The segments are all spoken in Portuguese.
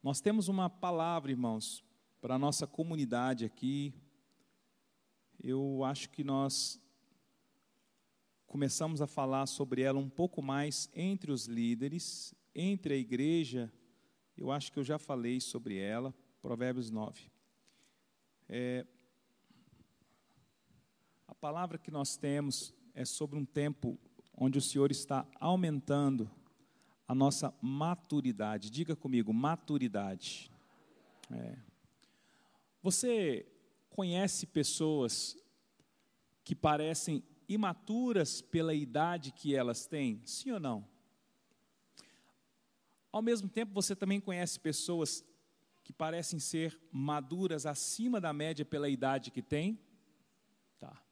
Nós temos uma palavra, irmãos, para a nossa comunidade aqui. Eu acho que nós começamos a falar sobre ela um pouco mais entre os líderes, entre a igreja. Eu acho que eu já falei sobre ela, Provérbios 9. É, a palavra que nós temos é sobre um tempo onde o Senhor está aumentando a nossa maturidade. Diga comigo, maturidade. É. Você conhece pessoas que parecem imaturas pela idade que elas têm? Sim ou não? Ao mesmo tempo, você também conhece pessoas que parecem ser maduras acima da média pela idade que têm? Tá.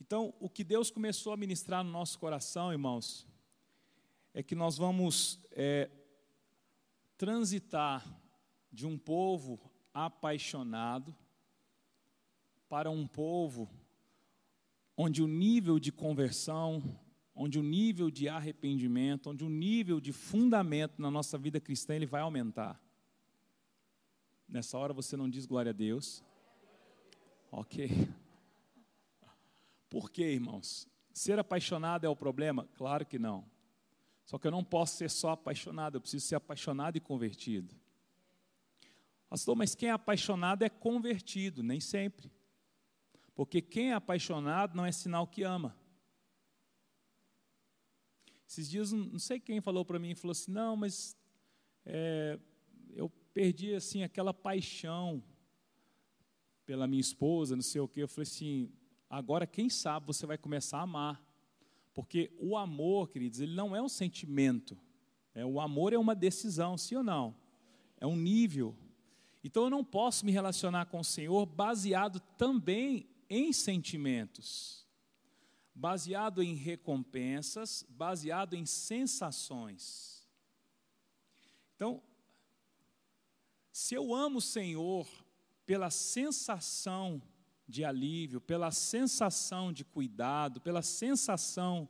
Então, o que Deus começou a ministrar no nosso coração, irmãos, é que nós vamos é, transitar de um povo apaixonado para um povo onde o nível de conversão, onde o nível de arrependimento, onde o nível de fundamento na nossa vida cristã ele vai aumentar. Nessa hora você não diz glória a Deus. Ok. Por quê, irmãos? Ser apaixonado é o problema? Claro que não. Só que eu não posso ser só apaixonado, eu preciso ser apaixonado e convertido. Pastor, mas quem é apaixonado é convertido, nem sempre. Porque quem é apaixonado não é sinal que ama. Esses dias, não sei quem falou para mim, falou assim, não, mas é, eu perdi assim aquela paixão pela minha esposa, não sei o quê. Eu falei assim, agora quem sabe você vai começar a amar. Porque o amor, queridos, ele não é um sentimento. É, o amor é uma decisão, sim ou não? É um nível. Então eu não posso me relacionar com o Senhor baseado também em sentimentos, baseado em recompensas, baseado em sensações. Então, se eu amo o Senhor pela sensação de alívio, pela sensação de cuidado, pela sensação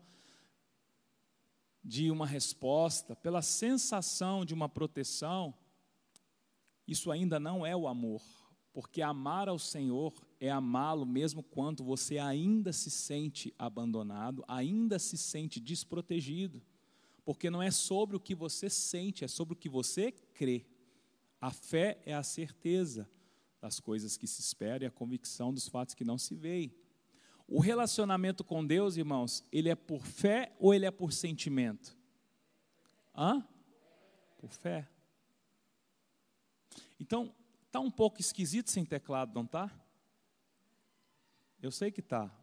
de uma resposta, pela sensação de uma proteção, isso ainda não é o amor, porque amar ao Senhor é amá-lo mesmo quando você ainda se sente abandonado, ainda se sente desprotegido, porque não é sobre o que você sente, é sobre o que você crê. A fé é a certeza das coisas que se esperam e a convicção dos fatos que não se veem. O relacionamento com Deus, irmãos, ele é por fé ou ele é por sentimento? Hã? Por fé. Então, tá um pouco esquisito sem teclado, não tá? Eu sei que tá.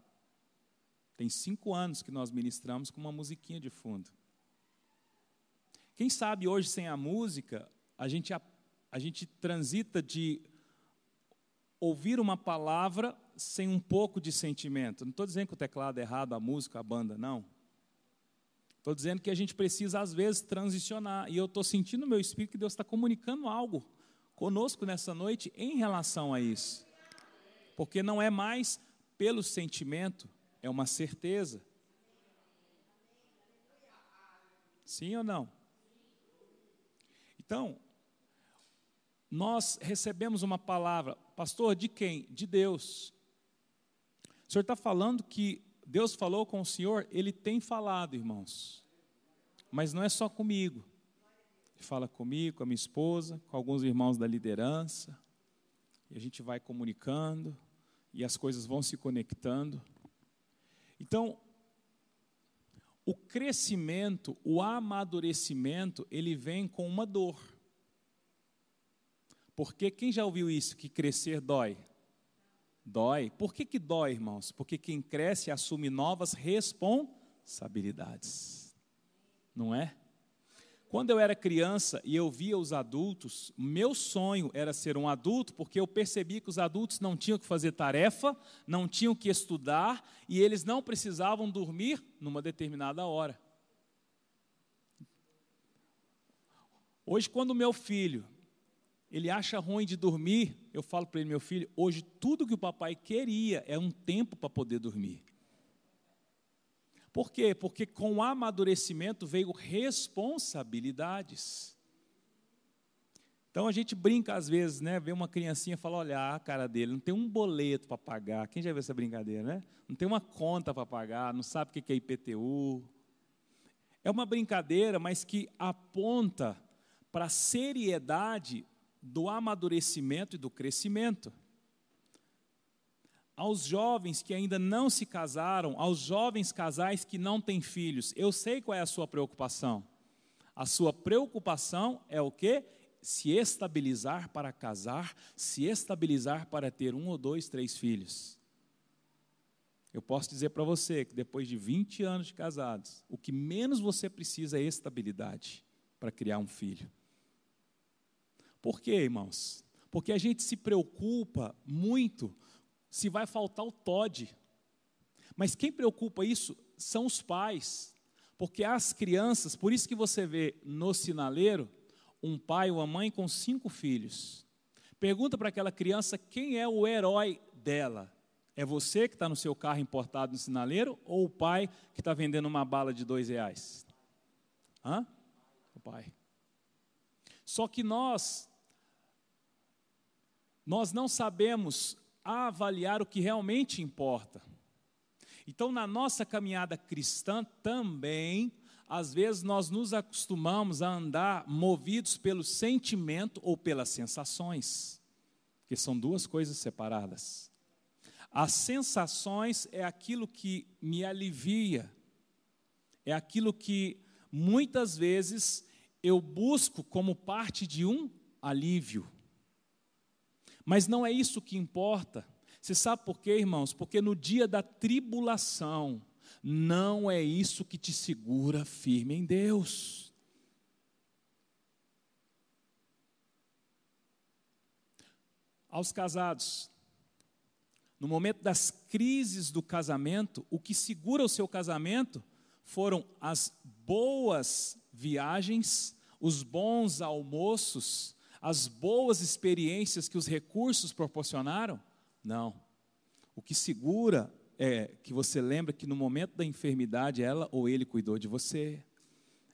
Tem cinco anos que nós ministramos com uma musiquinha de fundo. Quem sabe hoje sem a música a gente a, a gente transita de ouvir uma palavra sem um pouco de sentimento. Não estou dizendo que o teclado é errado, a música, a banda, não. Estou dizendo que a gente precisa, às vezes, transicionar. E eu estou sentindo no meu espírito que Deus está comunicando algo conosco nessa noite em relação a isso. Porque não é mais pelo sentimento, é uma certeza. Sim ou não? Então, nós recebemos uma palavra, pastor, de quem? De Deus. O senhor está falando que Deus falou com o senhor? Ele tem falado, irmãos. Mas não é só comigo. Ele fala comigo, com a minha esposa, com alguns irmãos da liderança. E a gente vai comunicando e as coisas vão se conectando. Então, o crescimento, o amadurecimento, ele vem com uma dor. Porque quem já ouviu isso, que crescer dói? Dói. Por que, que dói, irmãos? Porque quem cresce assume novas responsabilidades. Não é? Quando eu era criança e eu via os adultos, meu sonho era ser um adulto, porque eu percebi que os adultos não tinham que fazer tarefa, não tinham que estudar e eles não precisavam dormir numa determinada hora. Hoje, quando meu filho ele acha ruim de dormir, eu falo para ele, meu filho, hoje tudo que o papai queria é um tempo para poder dormir. Por quê? Porque com o amadurecimento veio responsabilidades. Então a gente brinca às vezes, né? Vê uma criancinha e fala: olha a cara dele, não tem um boleto para pagar. Quem já viu essa brincadeira, né? Não tem uma conta para pagar, não sabe o que é IPTU. É uma brincadeira, mas que aponta para a seriedade do amadurecimento e do crescimento. Aos jovens que ainda não se casaram, aos jovens casais que não têm filhos, eu sei qual é a sua preocupação. A sua preocupação é o quê? se estabilizar para casar, se estabilizar para ter um ou dois, três filhos. Eu posso dizer para você que depois de 20 anos de casados, o que menos você precisa é estabilidade para criar um filho. Por quê, irmãos? Porque a gente se preocupa muito se vai faltar o TOD. Mas quem preocupa isso são os pais. Porque as crianças, por isso que você vê no sinaleiro, um pai ou uma mãe com cinco filhos. Pergunta para aquela criança quem é o herói dela. É você que está no seu carro importado no sinaleiro ou o pai que está vendendo uma bala de dois reais? Hã? O pai. Só que nós, nós não sabemos avaliar o que realmente importa. Então, na nossa caminhada cristã também às vezes nós nos acostumamos a andar movidos pelo sentimento ou pelas sensações, que são duas coisas separadas. As sensações é aquilo que me alivia, é aquilo que muitas vezes eu busco como parte de um alívio. Mas não é isso que importa. Você sabe por quê, irmãos? Porque no dia da tribulação, não é isso que te segura firme em Deus. Aos casados, no momento das crises do casamento, o que segura o seu casamento foram as boas viagens, os bons almoços, as boas experiências que os recursos proporcionaram? Não. O que segura é que você lembra que no momento da enfermidade ela ou ele cuidou de você.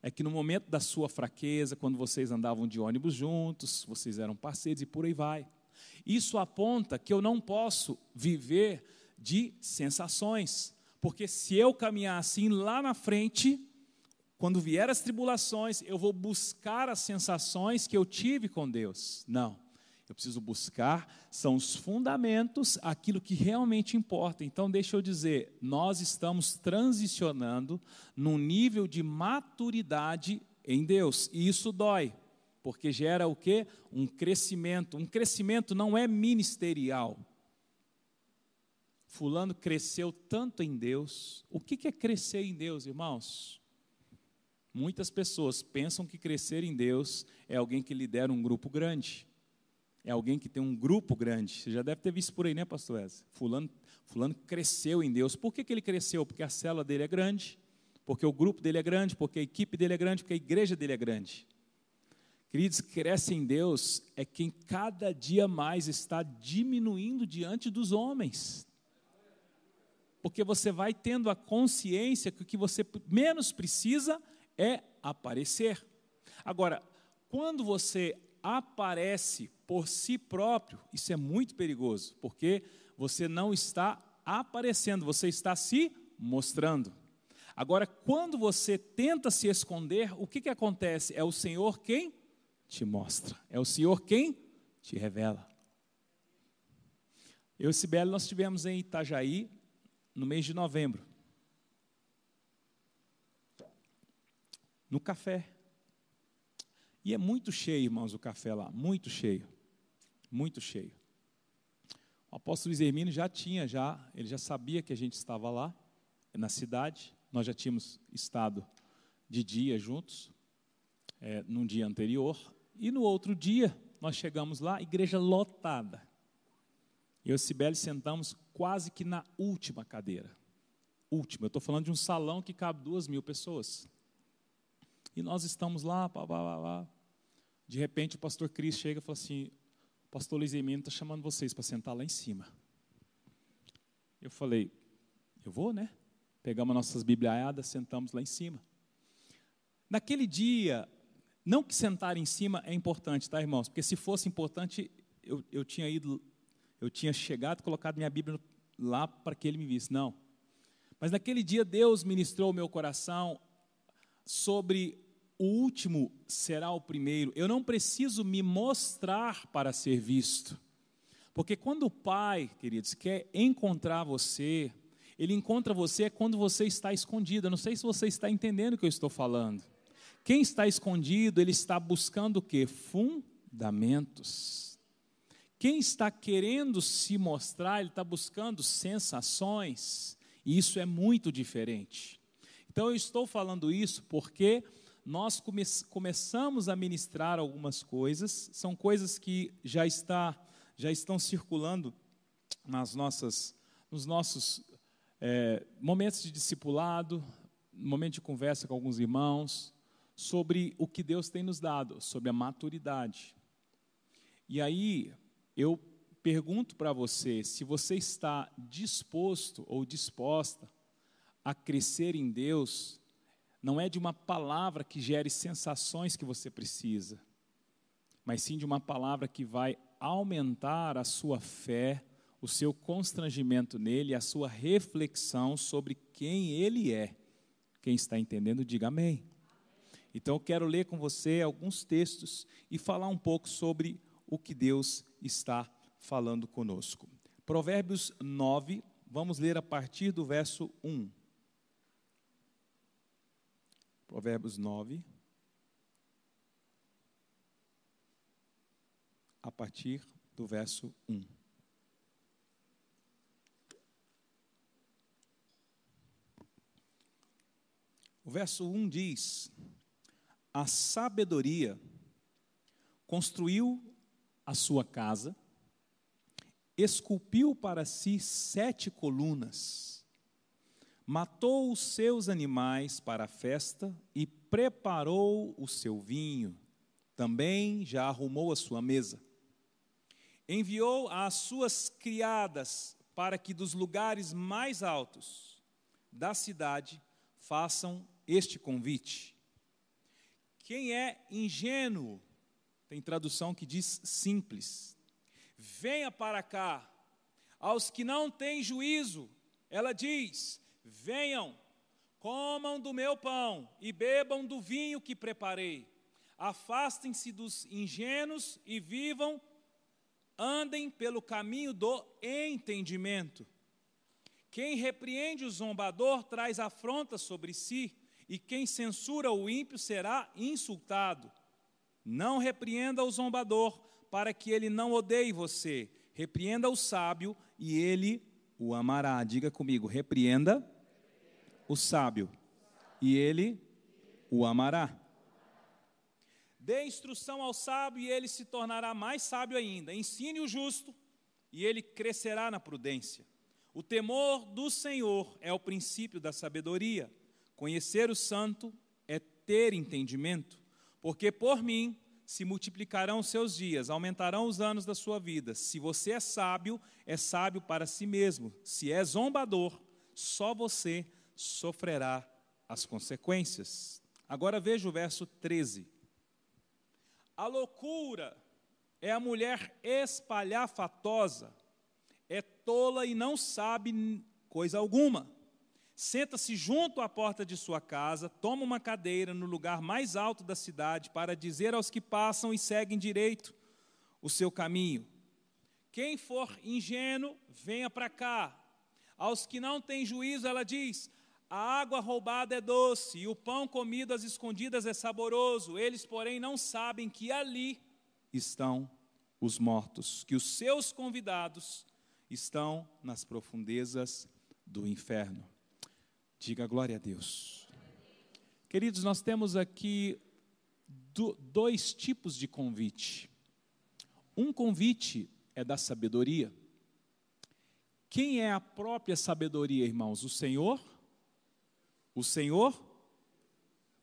É que no momento da sua fraqueza, quando vocês andavam de ônibus juntos, vocês eram parceiros e por aí vai. Isso aponta que eu não posso viver de sensações, porque se eu caminhar assim lá na frente, quando vier as tribulações, eu vou buscar as sensações que eu tive com Deus. Não. Eu preciso buscar, são os fundamentos, aquilo que realmente importa. Então, deixa eu dizer, nós estamos transicionando num nível de maturidade em Deus, e isso dói, porque gera o quê? Um crescimento. Um crescimento não é ministerial. Fulano cresceu tanto em Deus. O que é crescer em Deus, irmãos? Muitas pessoas pensam que crescer em Deus é alguém que lidera um grupo grande é alguém que tem um grupo grande. Você já deve ter visto por aí, né, pastor Wes? Fulano, fulano cresceu em Deus. Por que, que ele cresceu? Porque a célula dele é grande, porque o grupo dele é grande, porque a equipe dele é grande, porque a igreja dele é grande. Queridos, cresce em Deus é quem cada dia mais está diminuindo diante dos homens. Porque você vai tendo a consciência que o que você menos precisa é aparecer. Agora, quando você aparece por si próprio, isso é muito perigoso, porque você não está aparecendo, você está se mostrando. Agora, quando você tenta se esconder, o que, que acontece? É o Senhor quem te mostra, é o Senhor quem te revela. Eu e Sibeli, nós estivemos em Itajaí no mês de novembro. No café. E é muito cheio, irmãos, o café lá, muito cheio. Muito cheio. O apóstolo Luiz Hermínio já tinha, já, ele já sabia que a gente estava lá, na cidade, nós já tínhamos estado de dia juntos, é, num dia anterior, e no outro dia nós chegamos lá, igreja lotada. Eu e Sibeli sentamos quase que na última cadeira. Última, eu estou falando de um salão que cabe duas mil pessoas. E nós estamos lá, pá, pá, pá, pá. De repente o pastor Cris chega e fala assim: pastor Luiz Emílio está chamando vocês para sentar lá em cima. Eu falei: eu vou, né? Pegamos nossas bibliaiadas, sentamos lá em cima. Naquele dia, Não que sentar em cima é importante, tá, irmãos? Porque se fosse importante, eu, eu tinha ido, eu tinha chegado e colocado minha Bíblia lá para que ele me visse. Não. Mas naquele dia Deus ministrou o meu coração sobre o último será o primeiro. Eu não preciso me mostrar para ser visto. Porque quando o Pai, queridos, quer encontrar você, Ele encontra você quando você está escondido. Eu não sei se você está entendendo o que eu estou falando. Quem está escondido, ele está buscando o quê? Fundamentos. Quem está querendo se mostrar, ele está buscando sensações. E isso é muito diferente. Então eu estou falando isso porque nós come começamos a ministrar algumas coisas, são coisas que já, está, já estão circulando nas nossas, nos nossos é, momentos de discipulado, momento de conversa com alguns irmãos, sobre o que Deus tem nos dado, sobre a maturidade. E aí eu pergunto para você se você está disposto ou disposta a crescer em Deus não é de uma palavra que gere sensações que você precisa, mas sim de uma palavra que vai aumentar a sua fé, o seu constrangimento nele, a sua reflexão sobre quem ele é. Quem está entendendo, diga amém. Então eu quero ler com você alguns textos e falar um pouco sobre o que Deus está falando conosco. Provérbios 9, vamos ler a partir do verso 1. Provérbios 9. A partir do verso 1. O verso 1 diz: A sabedoria construiu a sua casa, esculpiu para si sete colunas matou os seus animais para a festa e preparou o seu vinho. Também já arrumou a sua mesa. Enviou as suas criadas para que dos lugares mais altos da cidade façam este convite. Quem é ingênuo, tem tradução que diz simples, venha para cá. Aos que não têm juízo, ela diz: Venham, comam do meu pão e bebam do vinho que preparei. Afastem-se dos ingênuos e vivam, andem pelo caminho do entendimento. Quem repreende o zombador traz afronta sobre si, e quem censura o ímpio será insultado. Não repreenda o zombador, para que ele não odeie você. Repreenda o sábio, e ele o amará. Diga comigo: repreenda o sábio, e ele o amará. Dê instrução ao sábio e ele se tornará mais sábio ainda. Ensine o justo e ele crescerá na prudência. O temor do Senhor é o princípio da sabedoria. Conhecer o santo é ter entendimento, porque por mim se multiplicarão seus dias, aumentarão os anos da sua vida. Se você é sábio, é sábio para si mesmo. Se é zombador, só você sofrerá as consequências. Agora veja o verso 13. A loucura é a mulher espalhafatosa, é tola e não sabe coisa alguma. Senta-se junto à porta de sua casa, toma uma cadeira no lugar mais alto da cidade para dizer aos que passam e seguem direito o seu caminho. Quem for ingênuo, venha para cá. Aos que não têm juízo, ela diz: a água roubada é doce e o pão comido às escondidas é saboroso. Eles, porém, não sabem que ali estão os mortos, que os seus convidados estão nas profundezas do inferno. Diga glória a Deus. Queridos, nós temos aqui dois tipos de convite. Um convite é da sabedoria. Quem é a própria sabedoria, irmãos? O Senhor o Senhor,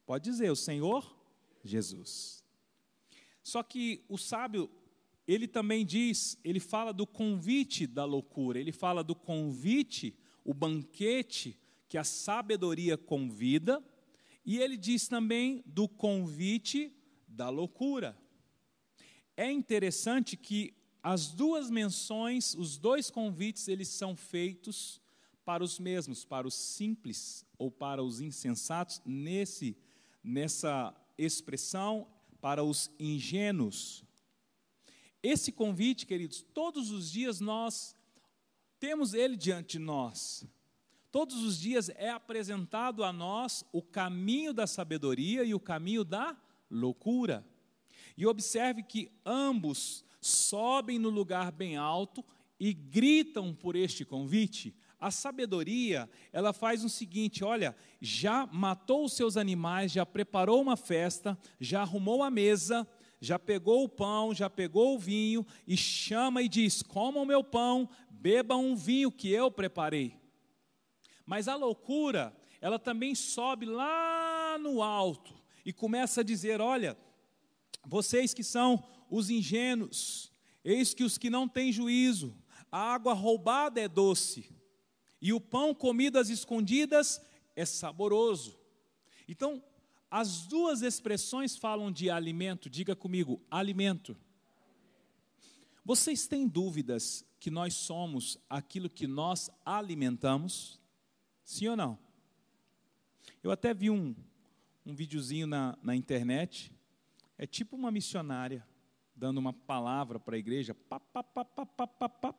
pode dizer, o Senhor Jesus. Só que o sábio, ele também diz, ele fala do convite da loucura, ele fala do convite, o banquete que a sabedoria convida, e ele diz também do convite da loucura. É interessante que as duas menções, os dois convites, eles são feitos para os mesmos, para os simples ou para os insensatos, nesse, nessa expressão, para os ingênuos. Esse convite, queridos, todos os dias nós temos ele diante de nós. Todos os dias é apresentado a nós o caminho da sabedoria e o caminho da loucura. E observe que ambos sobem no lugar bem alto e gritam por este convite. A sabedoria, ela faz o seguinte: olha, já matou os seus animais, já preparou uma festa, já arrumou a mesa, já pegou o pão, já pegou o vinho e chama e diz: comam o meu pão, bebam um vinho que eu preparei. Mas a loucura, ela também sobe lá no alto e começa a dizer: olha, vocês que são os ingênuos, eis que os que não têm juízo, a água roubada é doce, e o pão comido às escondidas é saboroso. Então, as duas expressões falam de alimento, diga comigo, alimento. Vocês têm dúvidas que nós somos aquilo que nós alimentamos? Sim ou não? Eu até vi um, um videozinho na, na internet, é tipo uma missionária dando uma palavra para a igreja, pá, pá, pá, pá, pá, pá, pá,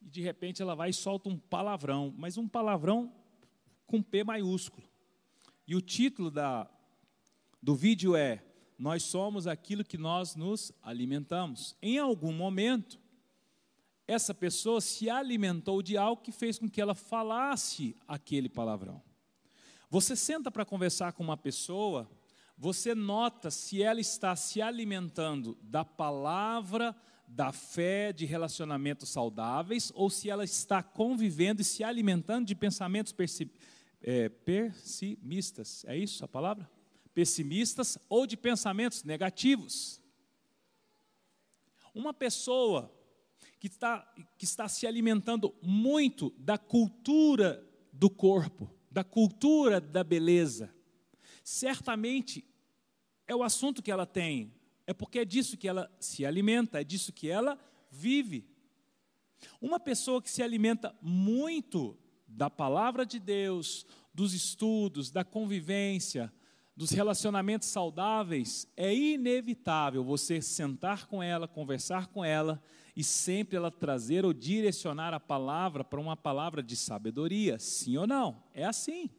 e de repente ela vai e solta um palavrão, mas um palavrão com P maiúsculo. E o título da, do vídeo é Nós somos aquilo que nós nos alimentamos. Em algum momento, essa pessoa se alimentou de algo que fez com que ela falasse aquele palavrão. Você senta para conversar com uma pessoa, você nota se ela está se alimentando da palavra, da fé, de relacionamentos saudáveis, ou se ela está convivendo e se alimentando de pensamentos é, pessimistas. É isso a palavra? Pessimistas ou de pensamentos negativos. Uma pessoa que está, que está se alimentando muito da cultura do corpo, da cultura da beleza. Certamente é o assunto que ela tem, é porque é disso que ela se alimenta, é disso que ela vive. Uma pessoa que se alimenta muito da palavra de Deus, dos estudos, da convivência, dos relacionamentos saudáveis, é inevitável você sentar com ela, conversar com ela e sempre ela trazer ou direcionar a palavra para uma palavra de sabedoria, sim ou não? É assim.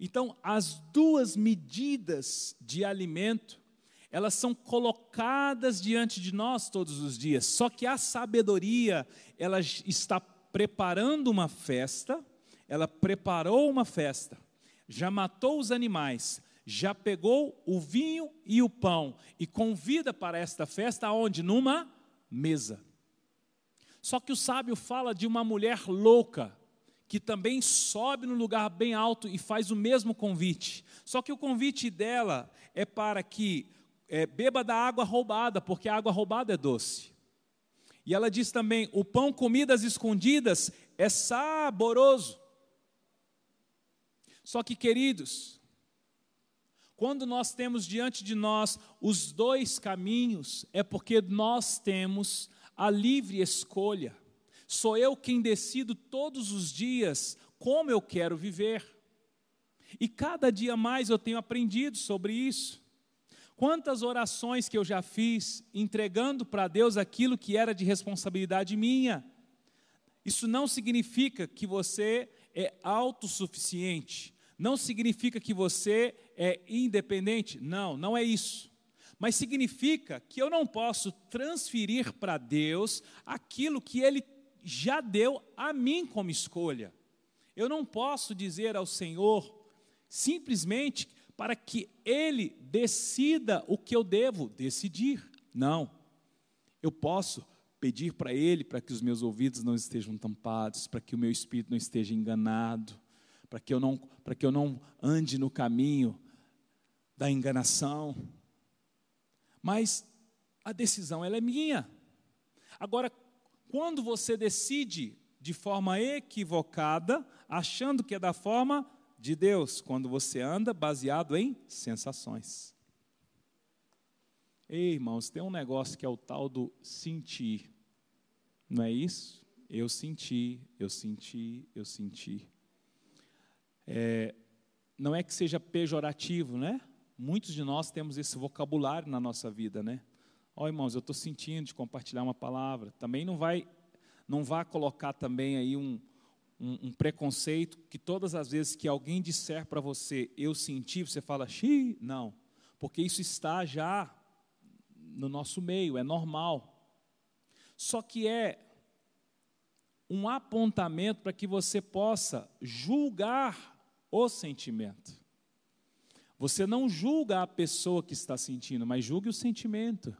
Então, as duas medidas de alimento, elas são colocadas diante de nós todos os dias. Só que a sabedoria, ela está preparando uma festa, ela preparou uma festa, já matou os animais, já pegou o vinho e o pão e convida para esta festa onde numa mesa. Só que o sábio fala de uma mulher louca, que também sobe no lugar bem alto e faz o mesmo convite. Só que o convite dela é para que é, beba da água roubada, porque a água roubada é doce. E ela diz também: o pão comidas escondidas é saboroso. Só que, queridos, quando nós temos diante de nós os dois caminhos, é porque nós temos a livre escolha. Sou eu quem decido todos os dias como eu quero viver. E cada dia mais eu tenho aprendido sobre isso. Quantas orações que eu já fiz entregando para Deus aquilo que era de responsabilidade minha. Isso não significa que você é autossuficiente, não significa que você é independente. Não, não é isso mas significa que eu não posso transferir para Deus aquilo que Ele já deu a mim como escolha. Eu não posso dizer ao Senhor simplesmente para que Ele decida o que eu devo decidir. Não. Eu posso pedir para Ele para que os meus ouvidos não estejam tampados, para que o meu espírito não esteja enganado, para que eu não, para que eu não ande no caminho da enganação mas a decisão ela é minha. Agora, quando você decide de forma equivocada, achando que é da forma de Deus, quando você anda baseado em sensações. Ei, irmãos, tem um negócio que é o tal do sentir. Não é isso? Eu senti, eu senti, eu senti. É, não é que seja pejorativo, né? Muitos de nós temos esse vocabulário na nossa vida, né? Ó, oh, irmãos, eu estou sentindo de compartilhar uma palavra. Também não vai, não vá colocar também aí um, um, um preconceito que todas as vezes que alguém disser para você, eu senti, você fala, xiii, não, porque isso está já no nosso meio, é normal. Só que é um apontamento para que você possa julgar o sentimento. Você não julga a pessoa que está sentindo, mas julgue o sentimento.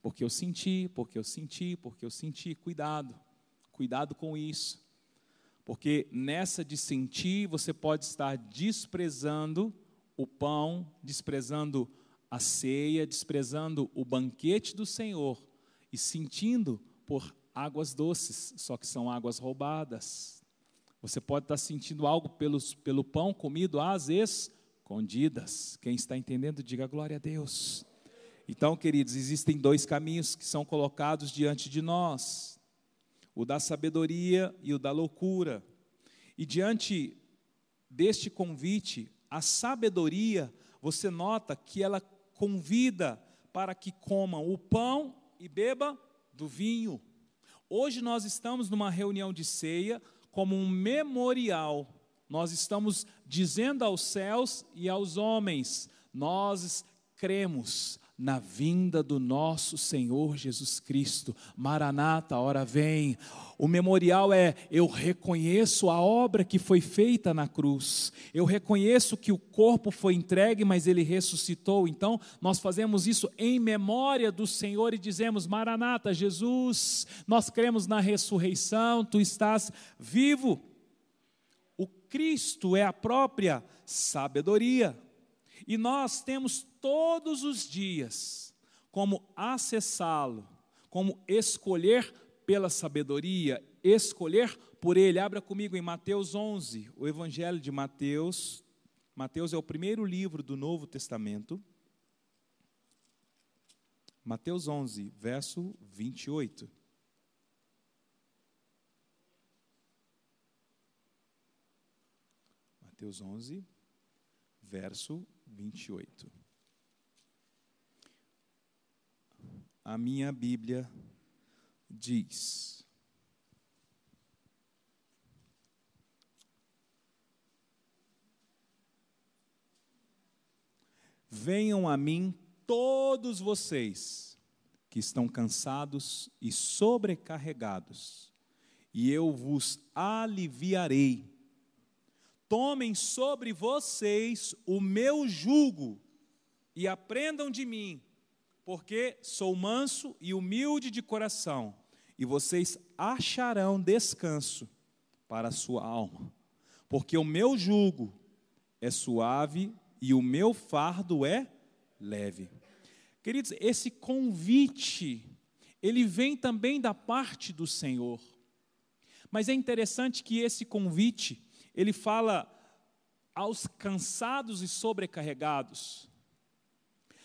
Porque eu senti, porque eu senti, porque eu senti. Cuidado, cuidado com isso. Porque nessa de sentir, você pode estar desprezando o pão, desprezando a ceia, desprezando o banquete do Senhor e sentindo por águas doces, só que são águas roubadas. Você pode estar sentindo algo pelos, pelo pão comido às escondidas. Quem está entendendo, diga glória a Deus. Então, queridos, existem dois caminhos que são colocados diante de nós: o da sabedoria e o da loucura. E diante deste convite, a sabedoria, você nota que ela convida para que comam o pão e beba do vinho. Hoje nós estamos numa reunião de ceia como um memorial. Nós estamos dizendo aos céus e aos homens: nós cremos na vinda do nosso Senhor Jesus Cristo. Maranata, hora vem. O memorial é: eu reconheço a obra que foi feita na cruz, eu reconheço que o corpo foi entregue, mas ele ressuscitou. Então, nós fazemos isso em memória do Senhor e dizemos: Maranata, Jesus, nós cremos na ressurreição, tu estás vivo. O Cristo é a própria sabedoria. E nós temos todos os dias como acessá-lo, como escolher pela sabedoria, escolher por ele. Abra comigo em Mateus 11, o Evangelho de Mateus. Mateus é o primeiro livro do Novo Testamento. Mateus 11, verso 28. Mateus 11, verso 28. A minha Bíblia diz: Venham a mim todos vocês que estão cansados e sobrecarregados, e eu vos aliviarei. Tomem sobre vocês o meu jugo e aprendam de mim, porque sou manso e humilde de coração, e vocês acharão descanso para a sua alma, porque o meu jugo é suave e o meu fardo é leve. Queridos, esse convite, ele vem também da parte do Senhor. Mas é interessante que esse convite, ele fala aos cansados e sobrecarregados.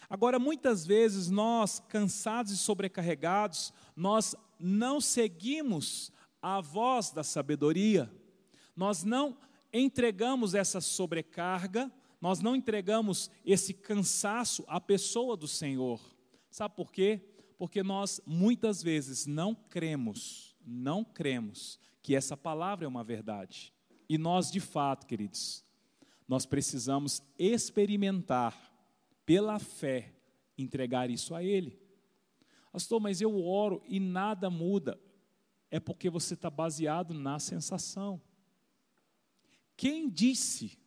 Agora, muitas vezes nós, cansados e sobrecarregados, nós não seguimos a voz da sabedoria, nós não entregamos essa sobrecarga, nós não entregamos esse cansaço à pessoa do Senhor. Sabe por quê? Porque nós muitas vezes não cremos, não cremos que essa palavra é uma verdade. E nós, de fato, queridos, nós precisamos experimentar, pela fé, entregar isso a Ele. Pastor, mas eu oro e nada muda. É porque você está baseado na sensação. Quem disse,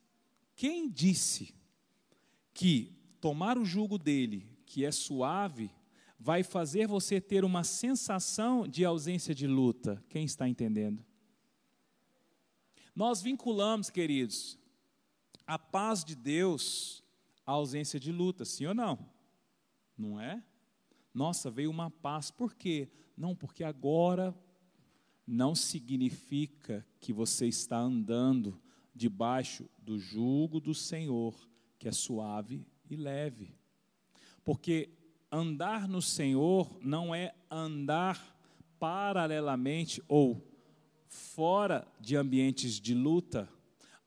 quem disse que tomar o jugo dele, que é suave, vai fazer você ter uma sensação de ausência de luta? Quem está entendendo? Nós vinculamos, queridos, a paz de Deus à ausência de luta, sim ou não? Não é? Nossa, veio uma paz, por quê? Não, porque agora não significa que você está andando debaixo do jugo do Senhor, que é suave e leve. Porque andar no Senhor não é andar paralelamente ou fora de ambientes de luta.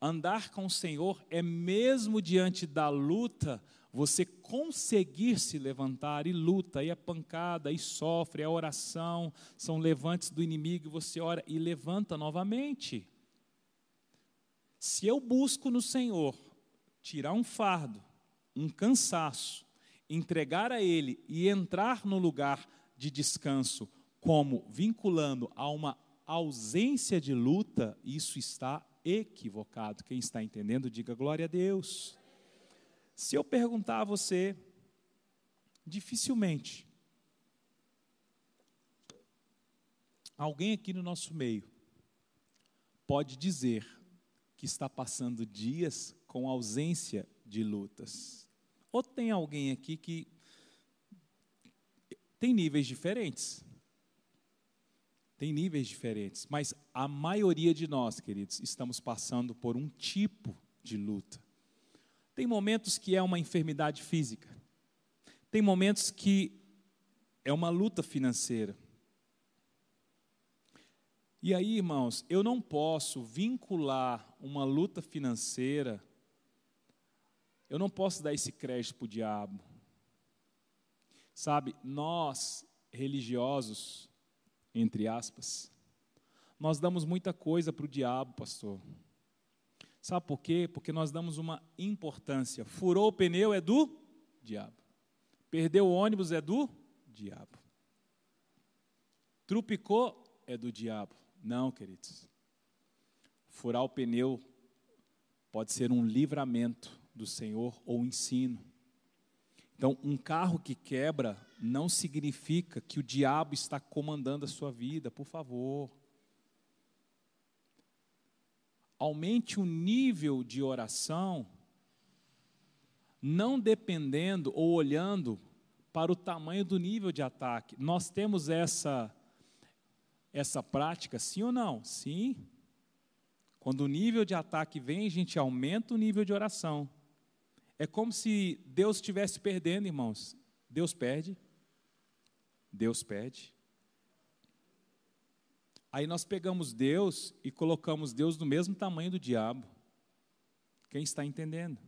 Andar com o Senhor é mesmo diante da luta, você conseguir se levantar e luta, e a pancada, e sofre, a oração, são levantes do inimigo, e você ora e levanta novamente. Se eu busco no Senhor tirar um fardo, um cansaço, entregar a Ele e entrar no lugar de descanso, como vinculando a uma ausência de luta, isso está equivocado. Quem está entendendo, diga glória a Deus. Se eu perguntar a você, dificilmente, alguém aqui no nosso meio pode dizer que está passando dias com ausência de lutas. Ou tem alguém aqui que tem níveis diferentes. Tem níveis diferentes, mas a maioria de nós, queridos, estamos passando por um tipo de luta. Tem momentos que é uma enfermidade física. Tem momentos que é uma luta financeira. E aí, irmãos, eu não posso vincular uma luta financeira, eu não posso dar esse crédito para o diabo. Sabe, nós, religiosos, entre aspas, nós damos muita coisa para o diabo, pastor. Sabe por quê? Porque nós damos uma importância. Furou o pneu é do diabo. Perdeu o ônibus é do diabo. Trupicou é do diabo. Não, queridos. Furar o pneu pode ser um livramento do Senhor ou um ensino. Então, um carro que quebra não significa que o diabo está comandando a sua vida, por favor. aumente o nível de oração, não dependendo ou olhando para o tamanho do nível de ataque. Nós temos essa essa prática, sim ou não? Sim. Quando o nível de ataque vem, a gente aumenta o nível de oração. É como se Deus estivesse perdendo, irmãos. Deus perde. Deus perde. Aí nós pegamos Deus e colocamos Deus do mesmo tamanho do diabo. Quem está entendendo?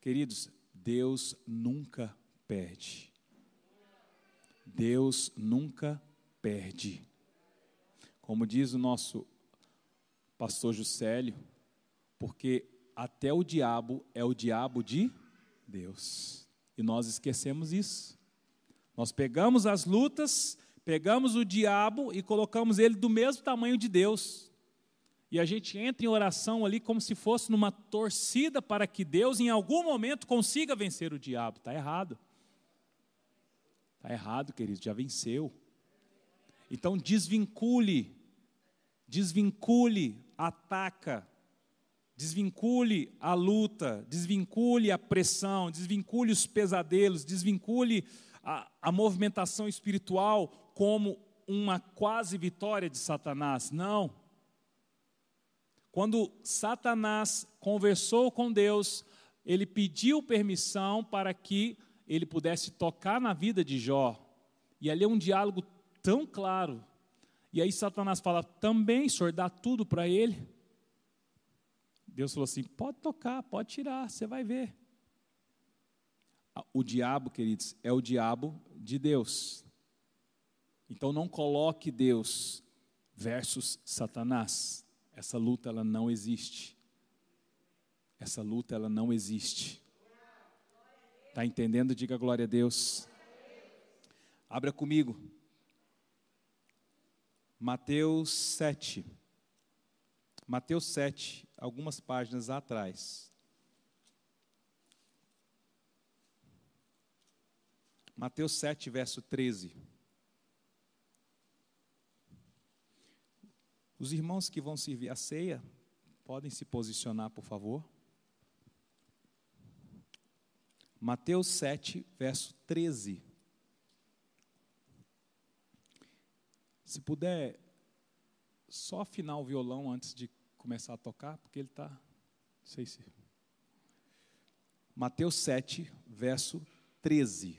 Queridos, Deus nunca perde. Deus nunca perde. Como diz o nosso pastor Juscelio, porque até o diabo é o diabo de Deus. E nós esquecemos isso. Nós pegamos as lutas Pegamos o diabo e colocamos ele do mesmo tamanho de Deus. E a gente entra em oração ali como se fosse numa torcida para que Deus em algum momento consiga vencer o diabo. Está errado. Está errado, querido, já venceu. Então desvincule, desvincule, ataca, desvincule a luta, desvincule a pressão, desvincule os pesadelos, desvincule a, a movimentação espiritual como uma quase vitória de Satanás. Não. Quando Satanás conversou com Deus, ele pediu permissão para que ele pudesse tocar na vida de Jó. E ali é um diálogo tão claro. E aí Satanás fala: também, senhor, dá tudo para ele. Deus falou assim: pode tocar, pode tirar, você vai ver. O diabo, queridos, é o diabo de Deus. Então não coloque Deus versus Satanás. Essa luta ela não existe. Essa luta ela não existe. Está entendendo? Diga glória a Deus. Abra comigo. Mateus 7. Mateus 7, algumas páginas atrás. Mateus 7, verso 13. Os irmãos que vão servir a ceia, podem se posicionar, por favor. Mateus 7, verso 13. Se puder, só afinar o violão antes de começar a tocar, porque ele está. Não sei se. Mateus 7, verso 13.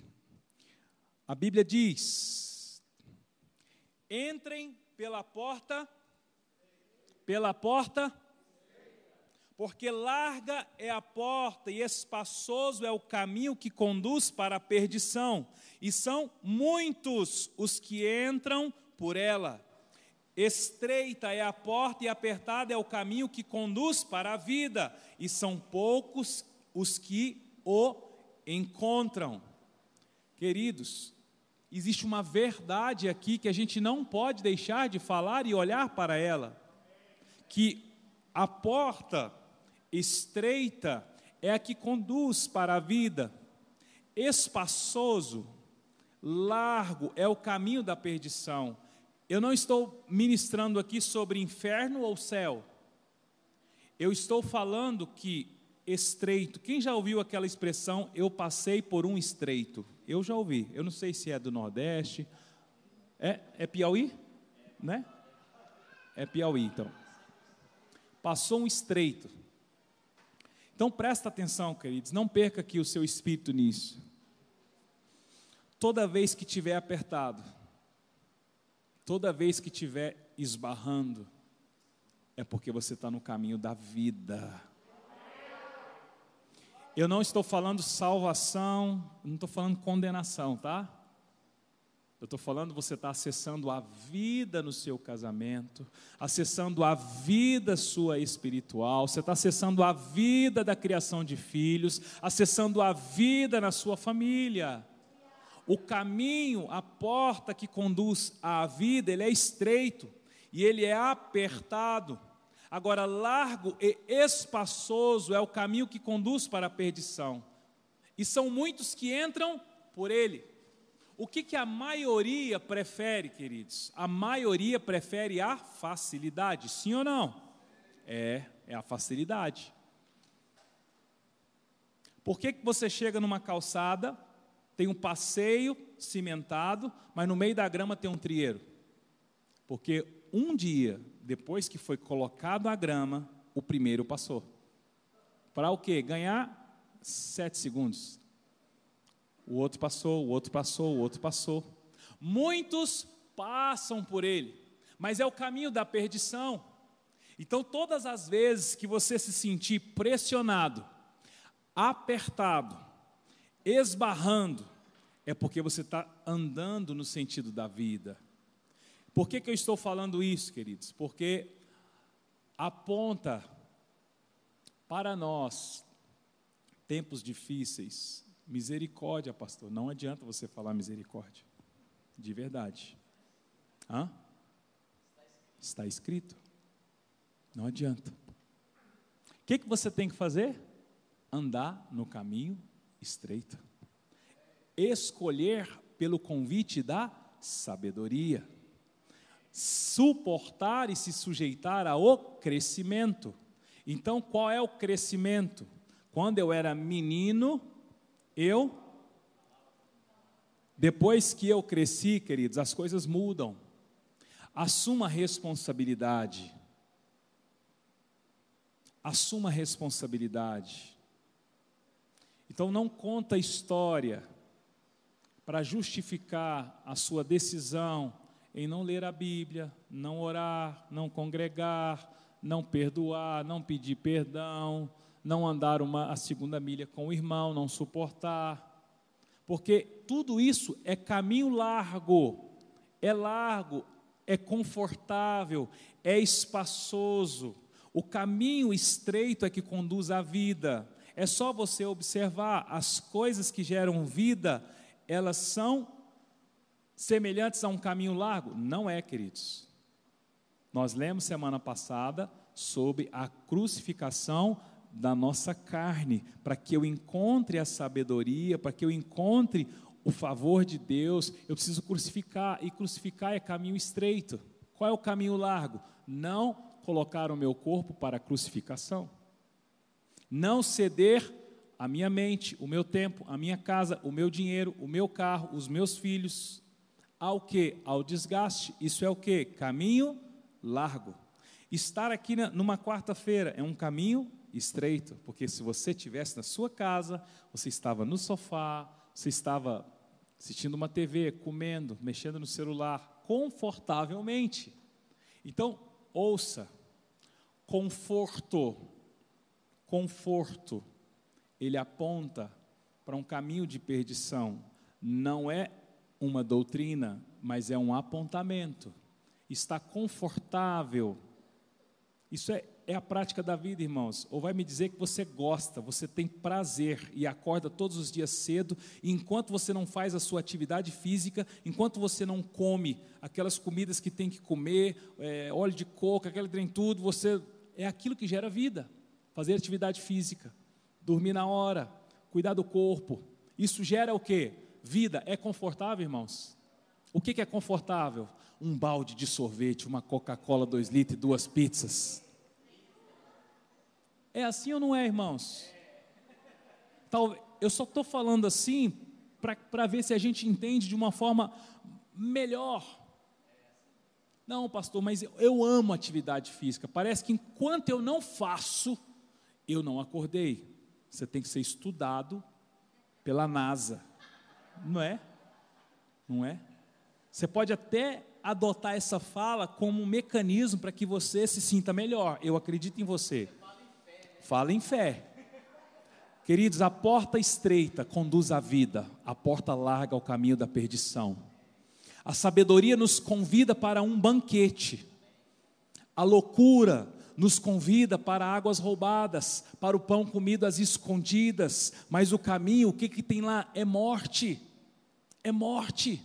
A Bíblia diz: entrem pela porta, pela porta, porque larga é a porta e espaçoso é o caminho que conduz para a perdição, e são muitos os que entram por ela. Estreita é a porta e apertado é o caminho que conduz para a vida, e são poucos os que o encontram. Queridos, existe uma verdade aqui que a gente não pode deixar de falar e olhar para ela, que a porta estreita é a que conduz para a vida, espaçoso, largo é o caminho da perdição. Eu não estou ministrando aqui sobre inferno ou céu. Eu estou falando que estreito. Quem já ouviu aquela expressão, eu passei por um estreito? Eu já ouvi. Eu não sei se é do Nordeste. É, é Piauí? Né? É Piauí, então. Passou um estreito. Então presta atenção, queridos, não perca aqui o seu espírito nisso. Toda vez que tiver apertado, Toda vez que estiver esbarrando, é porque você está no caminho da vida. Eu não estou falando salvação, não estou falando condenação, tá? Eu estou falando você está acessando a vida no seu casamento, acessando a vida sua espiritual, você está acessando a vida da criação de filhos, acessando a vida na sua família. O caminho, a porta que conduz à vida, ele é estreito e ele é apertado. Agora, largo e espaçoso é o caminho que conduz para a perdição. E são muitos que entram por ele. O que, que a maioria prefere, queridos? A maioria prefere a facilidade, sim ou não? É, é a facilidade. Por que, que você chega numa calçada tem um passeio cimentado, mas no meio da grama tem um trieiro. Porque um dia, depois que foi colocado a grama, o primeiro passou. Para o quê? Ganhar sete segundos. O outro passou, o outro passou, o outro passou. Muitos passam por ele, mas é o caminho da perdição. Então, todas as vezes que você se sentir pressionado, apertado, esbarrando, é porque você está andando no sentido da vida. Por que, que eu estou falando isso, queridos? Porque aponta para nós tempos difíceis, misericórdia, pastor. Não adianta você falar misericórdia, de verdade. Hã? Está escrito. Não adianta. O que, que você tem que fazer? Andar no caminho estreita. Escolher pelo convite da sabedoria. Suportar e se sujeitar ao crescimento. Então, qual é o crescimento? Quando eu era menino, eu. Depois que eu cresci, queridos, as coisas mudam. Assuma responsabilidade. Assuma responsabilidade. Então não conta história para justificar a sua decisão em não ler a Bíblia, não orar, não congregar, não perdoar, não pedir perdão, não andar uma, a segunda milha com o irmão, não suportar. Porque tudo isso é caminho largo, é largo, é confortável, é espaçoso. O caminho estreito é que conduz à vida. É só você observar as coisas que geram vida, elas são semelhantes a um caminho largo? Não é, queridos. Nós lemos semana passada sobre a crucificação da nossa carne, para que eu encontre a sabedoria, para que eu encontre o favor de Deus, eu preciso crucificar, e crucificar é caminho estreito. Qual é o caminho largo? Não colocar o meu corpo para a crucificação não ceder a minha mente, o meu tempo, a minha casa, o meu dinheiro, o meu carro, os meus filhos, ao que? Ao desgaste. Isso é o que? Caminho largo. Estar aqui numa quarta-feira é um caminho estreito, porque se você estivesse na sua casa, você estava no sofá, você estava assistindo uma TV, comendo, mexendo no celular, confortavelmente. Então, ouça, conforto, conforto, ele aponta para um caminho de perdição. Não é uma doutrina, mas é um apontamento. Está confortável. Isso é, é a prática da vida, irmãos. Ou vai me dizer que você gosta, você tem prazer e acorda todos os dias cedo, e enquanto você não faz a sua atividade física, enquanto você não come aquelas comidas que tem que comer, é, óleo de coco, aquele trem tudo, você é aquilo que gera vida. Fazer atividade física, dormir na hora, cuidar do corpo. Isso gera o quê? Vida. É confortável, irmãos? O que, é confortável? Um balde de sorvete, uma Coca-Cola 2 litros e duas pizzas. É assim ou não é, irmãos? eu só estou falando assim para ver se a gente entende de uma forma melhor. Não, pastor, mas eu amo atividade física. Parece que enquanto eu não faço, eu não acordei. Você tem que ser estudado pela NASA. Não é? Não é? Você pode até adotar essa fala como um mecanismo para que você se sinta melhor. Eu acredito em você. Fala em fé. Queridos, a porta estreita conduz à vida, a porta larga ao caminho da perdição. A sabedoria nos convida para um banquete. A loucura nos convida para águas roubadas, para o pão comido às escondidas, mas o caminho, o que, que tem lá? É morte. É morte.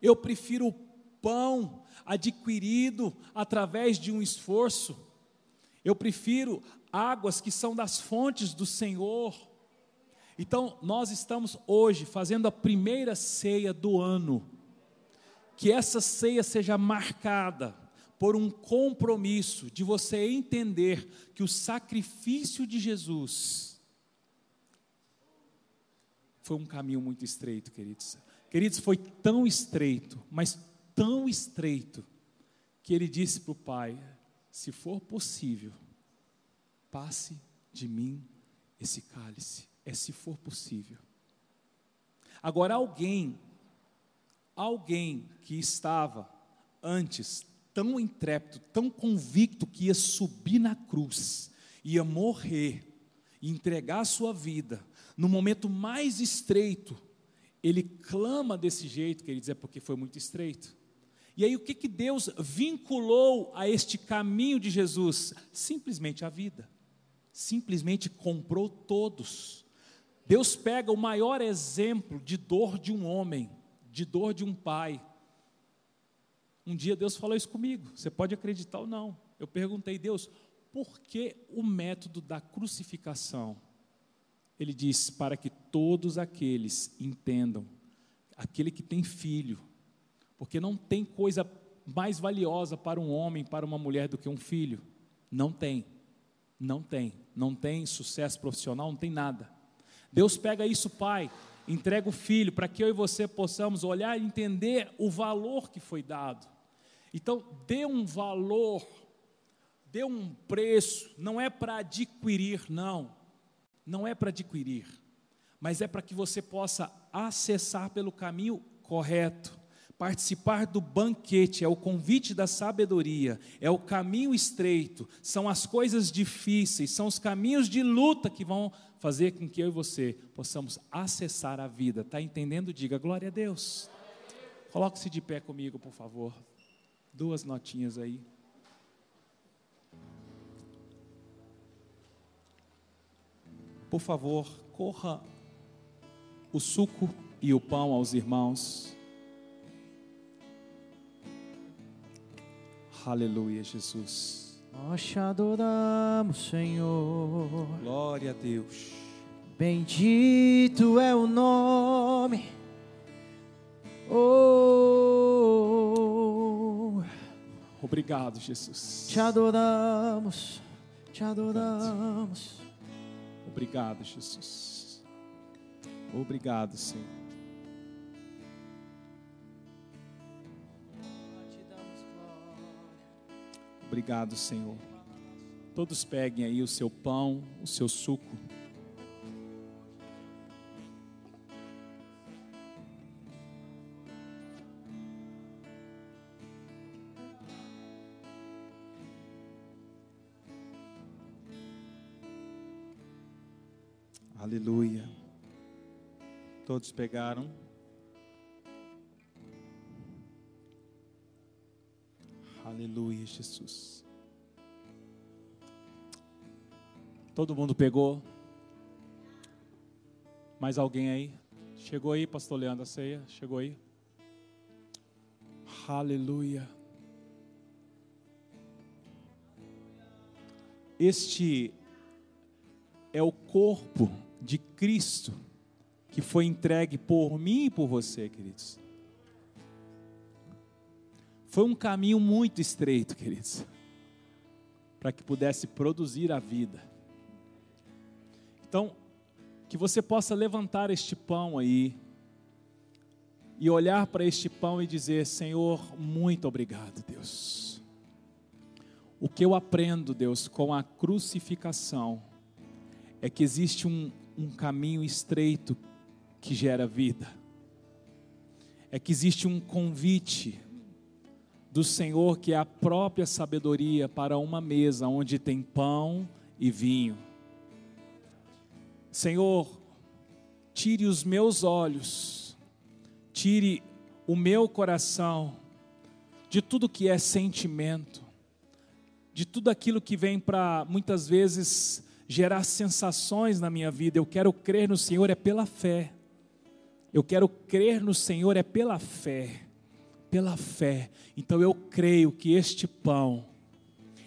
Eu prefiro o pão adquirido através de um esforço. Eu prefiro águas que são das fontes do Senhor. Então, nós estamos hoje fazendo a primeira ceia do ano. Que essa ceia seja marcada por um compromisso de você entender que o sacrifício de Jesus foi um caminho muito estreito, queridos. Queridos, foi tão estreito, mas tão estreito, que ele disse para o Pai: se for possível, passe de mim esse cálice, é se for possível. Agora, alguém, alguém que estava antes tão intrépido, tão convicto que ia subir na cruz, ia morrer, e entregar a sua vida, no momento mais estreito, ele clama desse jeito, queridos, é porque foi muito estreito. E aí o que, que Deus vinculou a este caminho de Jesus? Simplesmente a vida. Simplesmente comprou todos. Deus pega o maior exemplo de dor de um homem, de dor de um pai, um dia Deus falou isso comigo, você pode acreditar ou não. Eu perguntei, Deus, por que o método da crucificação? Ele disse: para que todos aqueles entendam, aquele que tem filho, porque não tem coisa mais valiosa para um homem, para uma mulher do que um filho. Não tem, não tem, não tem sucesso profissional, não tem nada. Deus pega isso, pai, entrega o filho, para que eu e você possamos olhar e entender o valor que foi dado. Então, dê um valor, dê um preço, não é para adquirir, não, não é para adquirir, mas é para que você possa acessar pelo caminho correto. Participar do banquete é o convite da sabedoria, é o caminho estreito, são as coisas difíceis, são os caminhos de luta que vão fazer com que eu e você possamos acessar a vida. Está entendendo? Diga glória a Deus. Coloque-se de pé comigo, por favor duas notinhas aí. Por favor, corra o suco e o pão aos irmãos. Aleluia, Jesus. Nós te adoramos, Senhor. Glória a Deus. Bendito é o nome. Oh Obrigado, Jesus. Te adoramos, te adoramos. Obrigado, Jesus. Obrigado, Senhor. Obrigado, Senhor. Todos peguem aí o seu pão, o seu suco. Pegaram. Aleluia, Jesus. Todo mundo pegou? Mais alguém aí? Chegou aí, pastor Leandro, a ceia? Chegou aí? Aleluia. Este é o corpo de Cristo que foi entregue por mim e por você, queridos. Foi um caminho muito estreito, queridos, para que pudesse produzir a vida. Então, que você possa levantar este pão aí e olhar para este pão e dizer: Senhor, muito obrigado, Deus. O que eu aprendo, Deus, com a crucificação é que existe um, um caminho estreito que gera vida. É que existe um convite do Senhor que é a própria sabedoria para uma mesa onde tem pão e vinho. Senhor, tire os meus olhos, tire o meu coração de tudo que é sentimento, de tudo aquilo que vem para muitas vezes gerar sensações na minha vida. Eu quero crer no Senhor é pela fé. Eu quero crer no Senhor é pela fé, pela fé. Então eu creio que este pão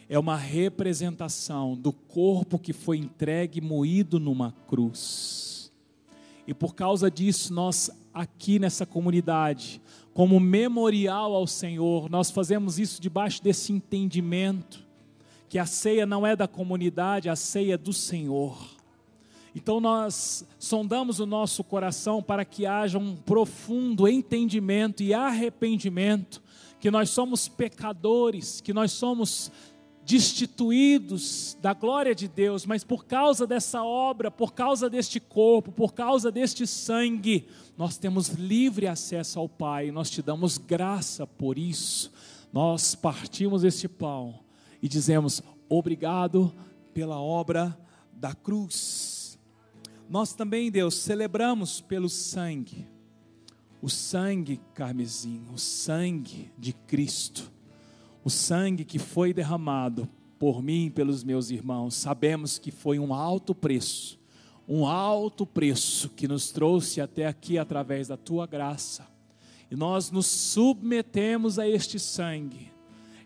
é uma representação do corpo que foi entregue moído numa cruz. E por causa disso, nós aqui nessa comunidade, como memorial ao Senhor, nós fazemos isso debaixo desse entendimento que a ceia não é da comunidade, a ceia é do Senhor. Então nós sondamos o nosso coração para que haja um profundo entendimento e arrependimento que nós somos pecadores, que nós somos destituídos da glória de Deus, mas por causa dessa obra, por causa deste corpo, por causa deste sangue, nós temos livre acesso ao Pai, nós te damos graça por isso. Nós partimos este pão e dizemos: obrigado pela obra da cruz nós também, Deus, celebramos pelo sangue, o sangue carmesim, o sangue de Cristo, o sangue que foi derramado por mim e pelos meus irmãos. Sabemos que foi um alto preço, um alto preço que nos trouxe até aqui através da tua graça. E nós nos submetemos a este sangue.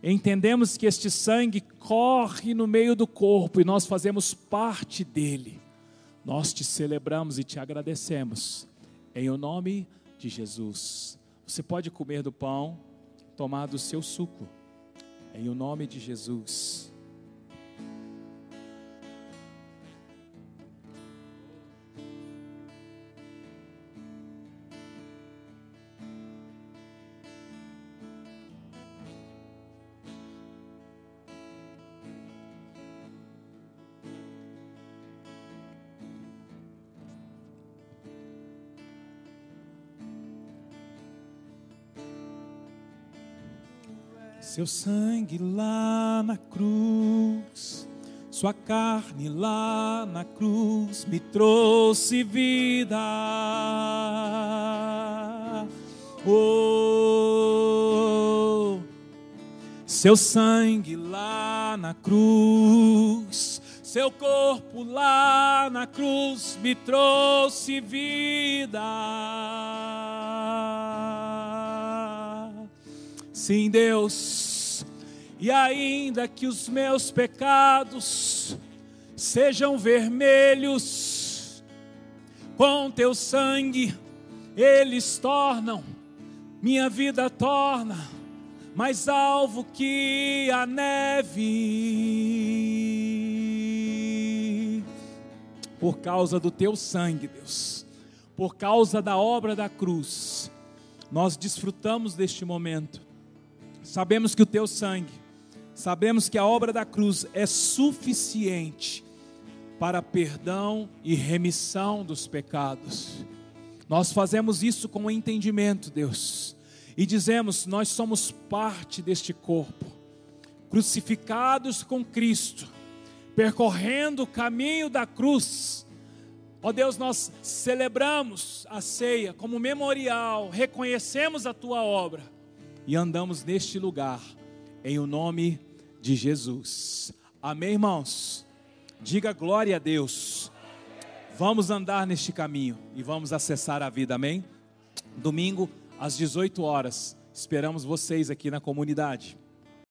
Entendemos que este sangue corre no meio do corpo e nós fazemos parte dele. Nós te celebramos e te agradecemos. Em o nome de Jesus. Você pode comer do pão, tomar do seu suco. Em o nome de Jesus. Seu sangue lá na cruz, Sua carne lá na cruz me trouxe vida. Oh, seu sangue lá na cruz, seu corpo lá na cruz me trouxe vida. Sim, Deus, e ainda que os meus pecados sejam vermelhos, com teu sangue eles tornam, minha vida torna mais alvo que a neve. Por causa do teu sangue, Deus, por causa da obra da cruz, nós desfrutamos deste momento Sabemos que o teu sangue, sabemos que a obra da cruz é suficiente para perdão e remissão dos pecados. Nós fazemos isso com o entendimento, Deus, e dizemos: nós somos parte deste corpo, crucificados com Cristo, percorrendo o caminho da cruz, Ó Deus, nós celebramos a ceia como memorial, reconhecemos a tua obra e andamos neste lugar, em o nome de Jesus. Amém, irmãos? Diga glória a Deus. Vamos andar neste caminho e vamos acessar a vida, amém? Domingo, às 18 horas, esperamos vocês aqui na comunidade.